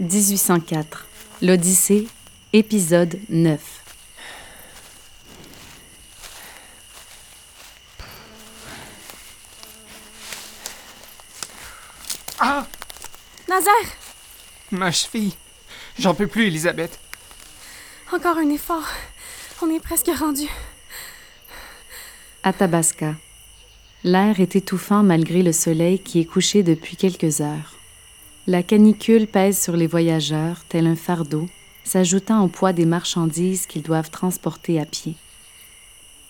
1804. L'Odyssée, épisode 9. Ah! Nazaire! Ma cheville! J'en peux plus, Elisabeth. Encore un effort. On est presque rendu. Athabasca. L'air est étouffant malgré le soleil qui est couché depuis quelques heures. La canicule pèse sur les voyageurs tel un fardeau, s'ajoutant au poids des marchandises qu'ils doivent transporter à pied.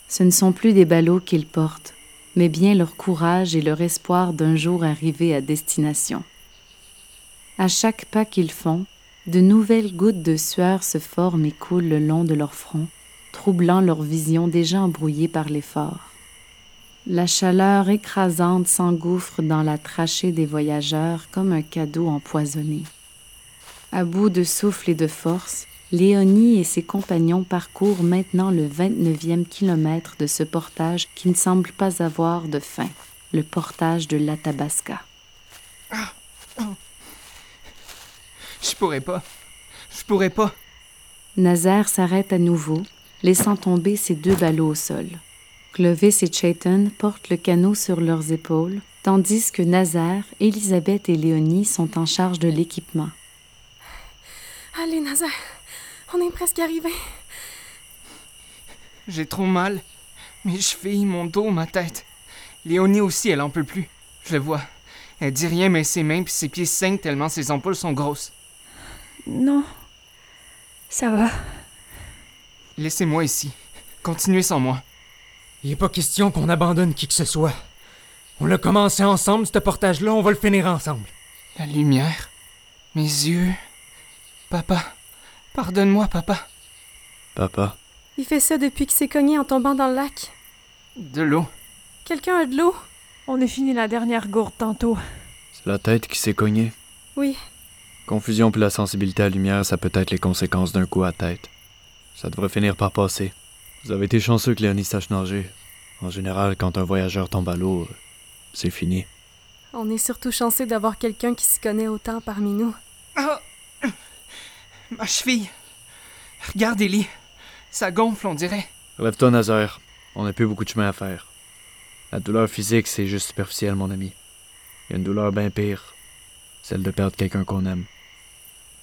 Ce ne sont plus des ballots qu'ils portent, mais bien leur courage et leur espoir d'un jour arriver à destination. À chaque pas qu'ils font, de nouvelles gouttes de sueur se forment et coulent le long de leur front, troublant leur vision déjà embrouillée par l'effort. La chaleur écrasante s'engouffre dans la trachée des voyageurs comme un cadeau empoisonné. À bout de souffle et de force, Léonie et ses compagnons parcourent maintenant le 29e kilomètre de ce portage qui ne semble pas avoir de fin, le portage de l'Athabasca. Je pourrais pas. Je pourrais pas. Nazaire s'arrête à nouveau, laissant tomber ses deux ballots au sol. Clovis et Chayton portent le canot sur leurs épaules, tandis que Nazaire, Elisabeth et Léonie sont en charge de l'équipement. Allez, Nazaire. On est presque arrivé. J'ai trop mal. Mes chevilles, mon dos, ma tête. Léonie aussi, elle en peut plus. Je le vois. Elle dit rien, mais ses mains puis ses pieds saignent tellement ses ampoules sont grosses. Non. Ça va. Laissez-moi ici. Continuez sans moi. Il est pas question qu'on abandonne qui que ce soit. On l'a commencé ensemble, ce portage-là, on va le finir ensemble. La lumière. Mes yeux. Papa. Pardonne-moi, papa. Papa, Il fait ça depuis qu'il s'est cogné en tombant dans le lac. De l'eau. Quelqu'un a de l'eau? On a fini la dernière gourde tantôt. c'est la tête qui s'est cognée? Oui. Confusion puis la sensibilité à la lumière, ça peut être les conséquences d'un coup à tête. Ça devrait finir par passer. Vous avez été chanceux que Léonie sache nager. En général, quand un voyageur tombe à l'eau, euh, c'est fini. On est surtout chanceux d'avoir quelqu'un qui s'y connaît autant parmi nous. Ah! Ma cheville. Regarde, Ellie. Ça gonfle, on dirait. Lève-toi, Nazaire. On n'a plus beaucoup de chemin à faire. La douleur physique, c'est juste superficiel, mon ami. Il y a une douleur bien pire. Celle de perdre quelqu'un qu'on aime.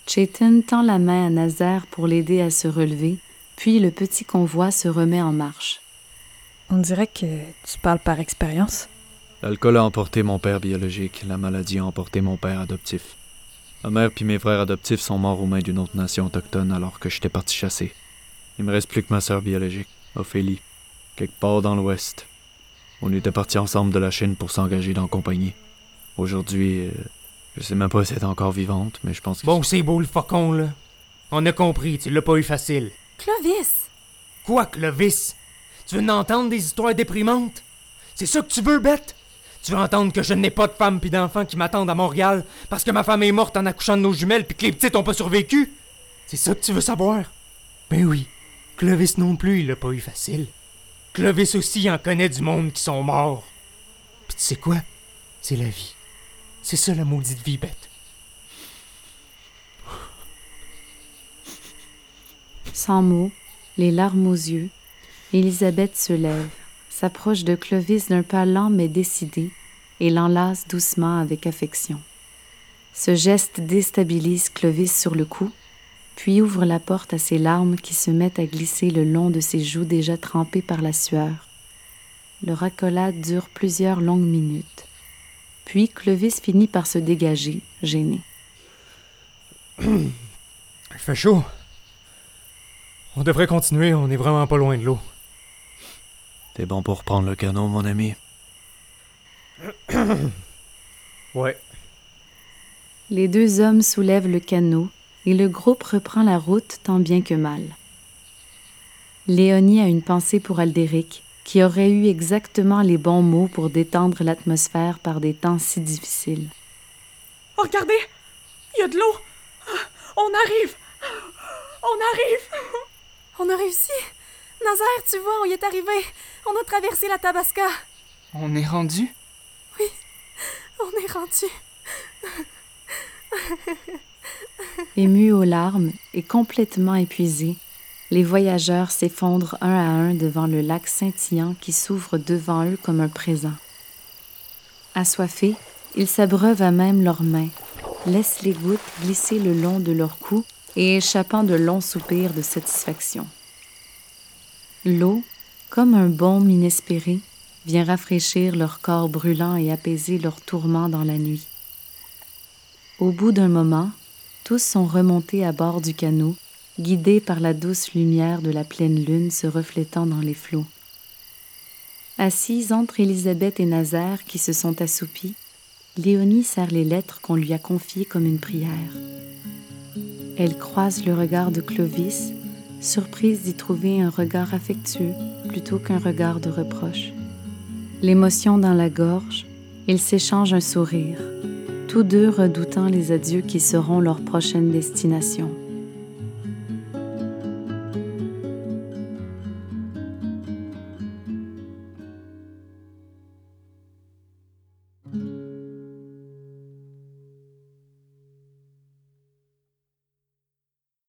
Chayton tend la main à Nazaire pour l'aider à se relever, puis le petit convoi se remet en marche. On dirait que tu parles par expérience. L'alcool a emporté mon père biologique, la maladie a emporté mon père adoptif. Ma mère puis mes frères adoptifs sont morts aux mains d'une autre nation autochtone alors que j'étais parti chasser. Il me reste plus que ma sœur biologique, Ophélie, quelque part dans l'ouest. On était partis ensemble de la Chine pour s'engager dans la compagnie. Aujourd'hui, euh, je sais même pas si elle est encore vivante, mais je pense que... Bon, c'est beau le faucon, là. On a compris, tu l'as pas eu facile. Clovis! Quoi, Clovis? Tu veux n'entendre des histoires déprimantes? C'est ça que tu veux, bête? Tu veux entendre que je n'ai pas de femme pis d'enfants qui m'attendent à Montréal parce que ma femme est morte en accouchant de nos jumelles puis que les petites ont pas survécu? C'est ça que tu veux savoir? Ben oui, Clovis non plus, il l'a pas eu facile. Clovis aussi en connaît du monde qui sont morts. Pis tu sais quoi? C'est la vie. C'est ça la maudite vie, bête. Sans mots, les larmes aux yeux, Élisabeth se lève, s'approche de Clovis d'un pas lent mais décidé et l'enlace doucement avec affection. Ce geste déstabilise Clovis sur le coup, puis ouvre la porte à ses larmes qui se mettent à glisser le long de ses joues déjà trempées par la sueur. Leur accolade dure plusieurs longues minutes. Puis Clovis finit par se dégager, gêné. Il fait chaud. On devrait continuer, on est vraiment pas loin de l'eau. T'es bon pour reprendre le canot, mon ami. Ouais. Les deux hommes soulèvent le canot et le groupe reprend la route tant bien que mal. Léonie a une pensée pour Aldéric, qui aurait eu exactement les bons mots pour détendre l'atmosphère par des temps si difficiles. Oh, regardez! Il y a de l'eau! On arrive! On arrive! On a réussi! Nazaire, tu vois, on y est arrivé! On a traversé la Tabasca! On est rendu? On est rendu! Émus aux larmes et complètement épuisés, les voyageurs s'effondrent un à un devant le lac scintillant qui s'ouvre devant eux comme un présent. Assoiffés, ils s'abreuvent à même leurs mains, laissent les gouttes glisser le long de leur cou et échappant de longs soupirs de satisfaction. L'eau, comme un baume inespéré, vient rafraîchir leur corps brûlant et apaiser leurs tourments dans la nuit. Au bout d'un moment, tous sont remontés à bord du canot, guidés par la douce lumière de la pleine lune se reflétant dans les flots. Assise entre Élisabeth et Nazaire qui se sont assoupis, Léonie serre les lettres qu'on lui a confiées comme une prière. Elle croise le regard de Clovis, surprise d'y trouver un regard affectueux plutôt qu'un regard de reproche. L'émotion dans la gorge, ils s'échangent un sourire, tous deux redoutant les adieux qui seront leur prochaine destination.